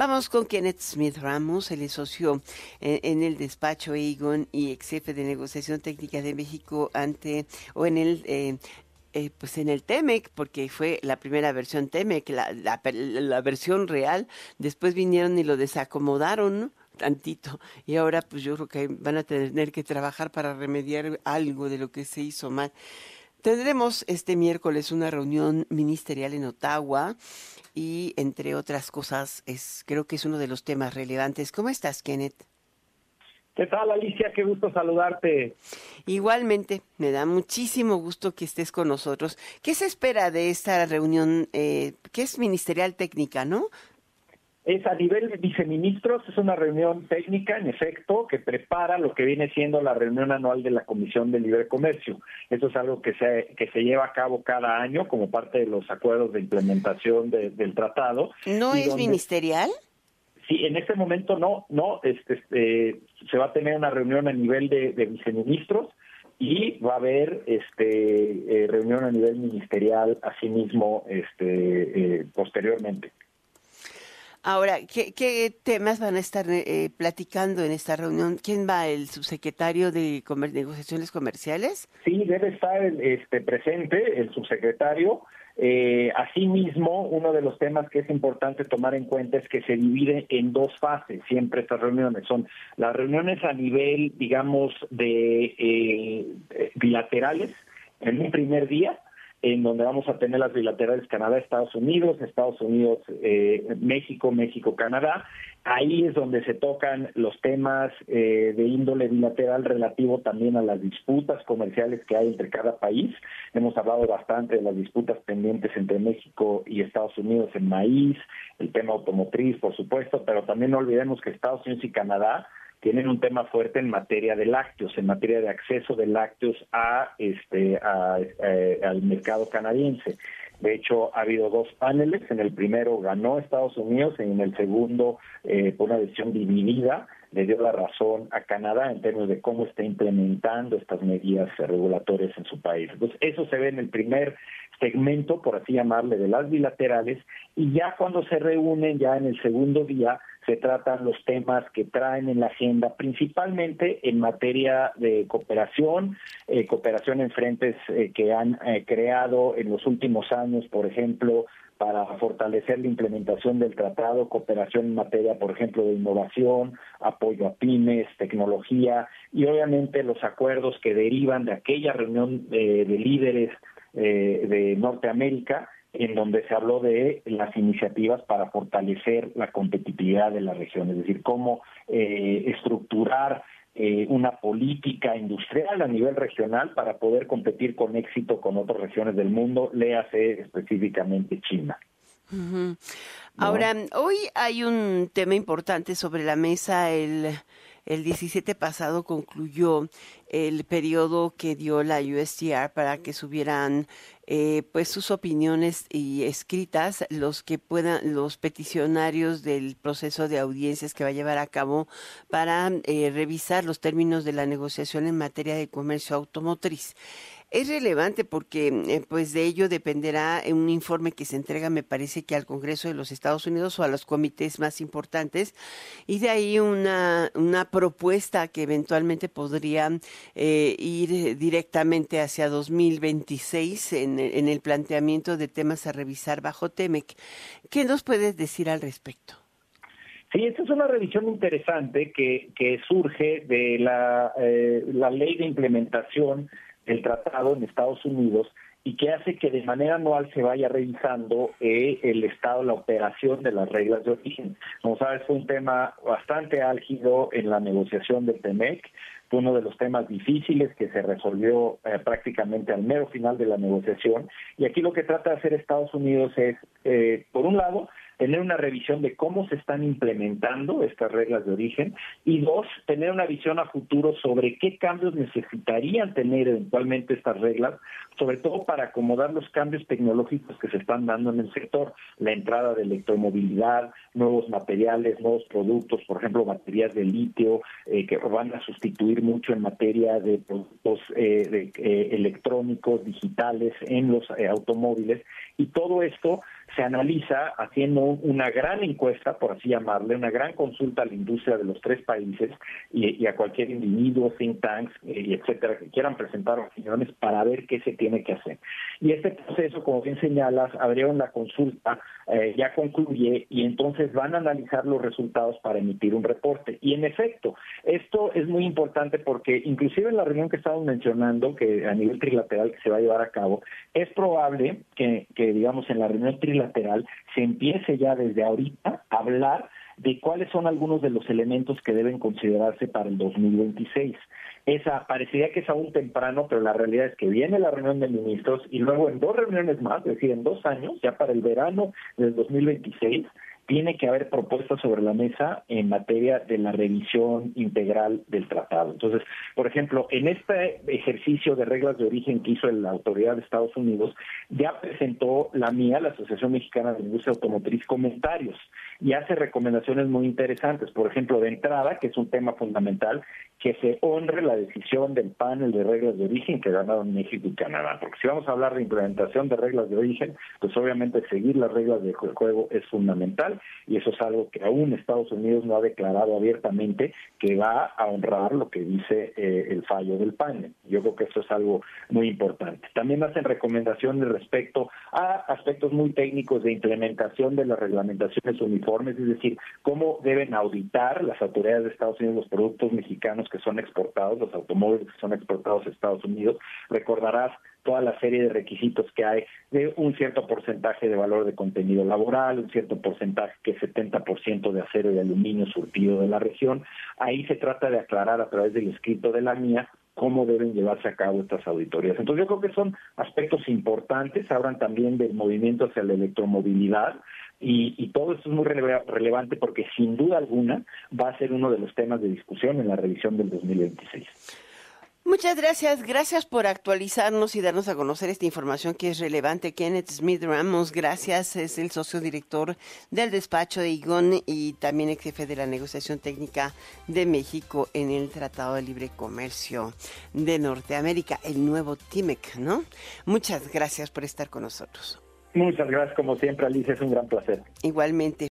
Vamos con Kenneth Smith Ramos, el socio eh, en, el despacho Egon y ex jefe de negociación técnica de México ante o en el eh, eh, pues en el TEMEC, porque fue la primera versión TEMEC, la, versión real, después vinieron y lo desacomodaron, tantito. Y ahora pues yo creo que van a tener que trabajar para remediar algo de lo que se hizo mal. Tendremos este miércoles una reunión ministerial en Ottawa y entre otras cosas es creo que es uno de los temas relevantes. ¿Cómo estás, Kenneth? ¿Qué tal, Alicia? Qué gusto saludarte. Igualmente, me da muchísimo gusto que estés con nosotros. ¿Qué se espera de esta reunión, eh, que es ministerial técnica, no? Es a nivel de viceministros, es una reunión técnica, en efecto, que prepara lo que viene siendo la reunión anual de la Comisión de Libre Comercio. Eso es algo que se, que se lleva a cabo cada año como parte de los acuerdos de implementación del tratado. ¿No es ministerial? Sí, en este momento no, no, este, este, se va a tener una reunión a nivel de, viceministros y va a haber este eh, reunión a nivel ministerial asimismo este eh, posteriormente. Ahora, ¿qué, temas van a estar eh, platicando en esta reunión? ¿Quién va? ¿El subsecretario de Negociaciones Comerciales? Sí, debe estar este, presente el subsecretario. Eh, asimismo, uno de los temas que es importante tomar en cuenta es que se divide en dos fases siempre estas reuniones. Son las reuniones a nivel, digamos, de eh, bilaterales en un primer día, en donde vamos a tener las bilaterales Canadá-Estados Unidos, Estados Unidos-México, eh, México-Canadá. Ahí es donde se tocan los temas eh, de índole bilateral relativo también a las disputas comerciales que hay entre cada país. Hemos hablado bastante de las disputas pendientes entre México y Estados Unidos en maíz, el tema automotriz, por supuesto, pero también no olvidemos que Estados Unidos y Canadá tienen un tema fuerte en materia de lácteos, en materia de acceso de lácteos a este al mercado canadiense. De hecho, ha habido dos paneles. En el primero ganó Estados Unidos y en el segundo, eh, por una decisión dividida, le dio la razón a Canadá en términos de cómo está implementando estas medidas regulatorias en su país. Entonces, eso se ve en el primer segmento, por así llamarle, de las bilaterales, y ya cuando se reúnen, ya en el segundo día, se tratan los temas que traen en la agenda, principalmente en materia de cooperación, eh, cooperación en frentes eh, que han eh, creado en los últimos años, por ejemplo, para fortalecer la implementación del tratado, cooperación en materia, por ejemplo, de innovación, apoyo a pymes, tecnología y obviamente los acuerdos que derivan de aquella reunión de líderes de Norteamérica en donde se habló de las iniciativas para fortalecer la competitividad de la región, es decir, cómo eh, estructurar eh, una política industrial a nivel regional para poder competir con éxito con otras regiones del mundo, léase específicamente China. Ahora, hoy hay un tema importante sobre la mesa, el el 17 pasado concluyó el periodo que dio la USTR para que subieran eh, pues sus opiniones y escritas los que puedan los peticionarios del proceso de audiencias que va a llevar a cabo para eh, revisar los términos de la negociación en materia de comercio automotriz es relevante porque eh, pues de ello dependerá un informe que se entrega me parece que al Congreso de los Estados Unidos o a los comités más importantes y de ahí una, una propuesta que eventualmente podría eh, ir directamente hacia 2026 en, en el planteamiento de temas a revisar bajo TEMEC. ¿Qué nos puedes decir al respecto? Sí, esta es una revisión interesante que, que surge de la, eh, la ley de implementación el tratado en Estados Unidos y que hace que de manera anual se vaya revisando eh, el estado, la operación de las reglas de origen. Como sabes, fue un tema bastante álgido en la negociación del TEMEC, fue uno de los temas difíciles que se resolvió eh, prácticamente al mero final de la negociación. Y aquí lo que trata de hacer Estados Unidos es, eh, por un lado, tener una revisión de cómo se están implementando estas reglas de origen y dos, tener una visión a futuro sobre qué cambios necesitarían tener eventualmente estas reglas, sobre todo para acomodar los cambios tecnológicos que se están dando en el sector, la entrada de electromovilidad, nuevos materiales, nuevos productos, por ejemplo, baterías de litio eh, que van a sustituir mucho en materia de productos eh, eh, electrónicos, digitales en los automóviles. Y todo esto se analiza haciendo una gran encuesta, por así llamarle, una gran consulta a la industria de los tres países y, a cualquier individuo, think tanks, eh, y etcétera, que quieran presentar opiniones para ver qué se tiene que hacer. Y este proceso, como bien señalas, abrieron la consulta, eh, ya concluye y entonces van a analizar los resultados para emitir un reporte. Y en efecto, esto es muy importante porque inclusive en la reunión que estamos mencionando, que a nivel trilateral que se va a llevar a cabo, es probable que, que digamos, en la reunión trilateral se empiece ya desde ahorita a hablar de cuáles son algunos de los elementos que deben considerarse para el 2026. Esa parecería que es aún temprano, pero la realidad es que viene la reunión de ministros y luego en dos reuniones más, es decir, en dos años, ya para el verano del 2026, tiene que haber propuestas sobre la mesa en materia de la revisión integral del tratado. Entonces, por ejemplo, en este ejercicio de reglas de origen que hizo la autoridad de Estados Unidos, ya presentó la mía, la Asociación Mexicana de Industria Automotriz, comentarios y hace recomendaciones muy interesantes. Por ejemplo, de entrada, que es un tema fundamental, que se honre la decisión del panel de reglas de origen que ganaron México y Canadá. Porque si vamos a hablar de implementación de reglas de origen, pues obviamente seguir las reglas de juego es fundamental y eso es algo que aún Estados Unidos no ha declarado abiertamente que va a honrar lo que dice eh, el fallo del panel. Yo creo que eso es algo muy importante. También hacen recomendaciones respecto a aspectos muy técnicos de implementación de las reglamentaciones uniformes, es decir, cómo deben auditar las autoridades de Estados Unidos los productos mexicanos que son exportados, los automóviles que son exportados a Estados Unidos. Recordarás toda la serie de requisitos que hay de un cierto porcentaje de valor de contenido laboral, un cierto porcentaje que es 70% de acero y aluminio surtido de la región. Ahí se trata de aclarar a través del escrito de la mía cómo deben llevarse a cabo estas auditorías. Entonces yo creo que son aspectos importantes, hablan también del movimiento hacia la electromovilidad y, y todo esto es muy relevante porque sin duda alguna va a ser uno de los temas de discusión en la revisión del 2026. Muchas gracias, gracias por actualizarnos y darnos a conocer esta información que es relevante. Kenneth Smith Ramos, gracias, es el socio director del despacho de IGON y también ex jefe de la negociación técnica de México en el Tratado de Libre Comercio de Norteamérica, el nuevo TIMEC, ¿no? Muchas gracias por estar con nosotros. Muchas gracias, como siempre, Alicia, es un gran placer. Igualmente.